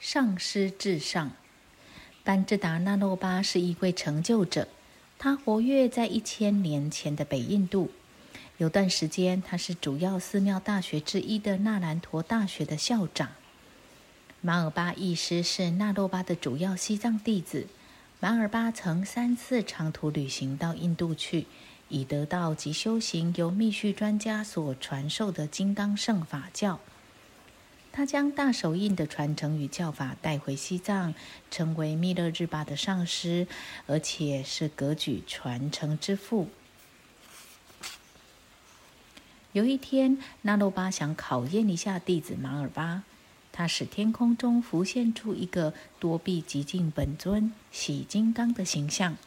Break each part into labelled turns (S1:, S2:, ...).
S1: 上师至上，班智达那洛巴是一位成就者。他活跃在一千年前的北印度，有段时间他是主要寺庙大学之一的纳兰陀大学的校长。马尔巴译师是纳洛巴的主要西藏弟子。马尔巴曾三次长途旅行到印度去，以得到及修行由密续专家所传授的金刚圣法教。他将大手印的传承与教法带回西藏，成为密勒日巴的上师，而且是格举传承之父。有一天，那洛巴想考验一下弟子马尔巴，他使天空中浮现出一个多臂极尽本尊喜金刚的形象，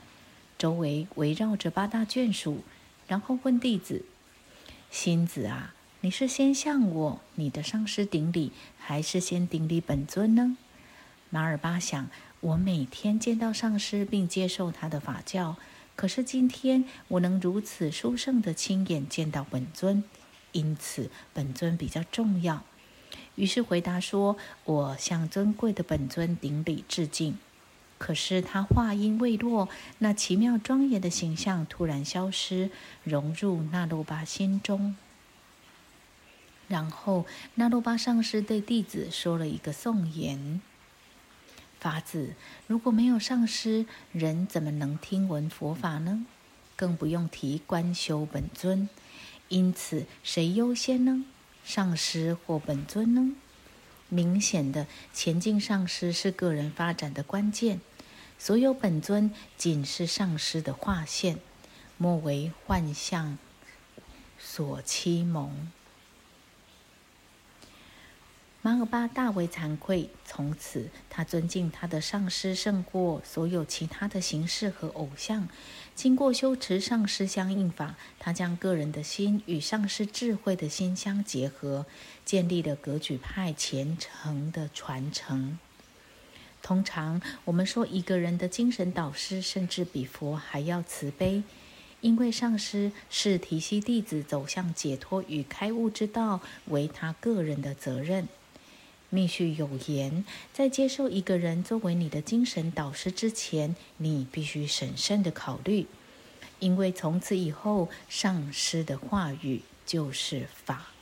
S1: 周围围绕着八大眷属，然后问弟子：“星子啊。”你是先向我你的上师顶礼，还是先顶礼本尊呢？马尔巴想，我每天见到上师并接受他的法教，可是今天我能如此殊胜的亲眼见到本尊，因此本尊比较重要。于是回答说：“我向尊贵的本尊顶礼致敬。”可是他话音未落，那奇妙庄严的形象突然消失，融入那鲁巴心中。然后，那罗巴上师对弟子说了一个颂言：“法子，如果没有上师，人怎么能听闻佛法呢？更不用提观修本尊。因此，谁优先呢？上师或本尊呢？明显的，前进上师是个人发展的关键。所有本尊仅是上师的划线，莫为幻象所欺蒙。”马尔巴大为惭愧，从此他尊敬他的上师胜过所有其他的形式和偶像。经过修持上师相应法，他将个人的心与上师智慧的心相结合，建立了格举派虔诚的传承。通常我们说一个人的精神导师甚至比佛还要慈悲，因为上师是提携弟子走向解脱与开悟之道，为他个人的责任。密续有言，在接受一个人作为你的精神导师之前，你必须审慎的考虑，因为从此以后，上师的话语就是法。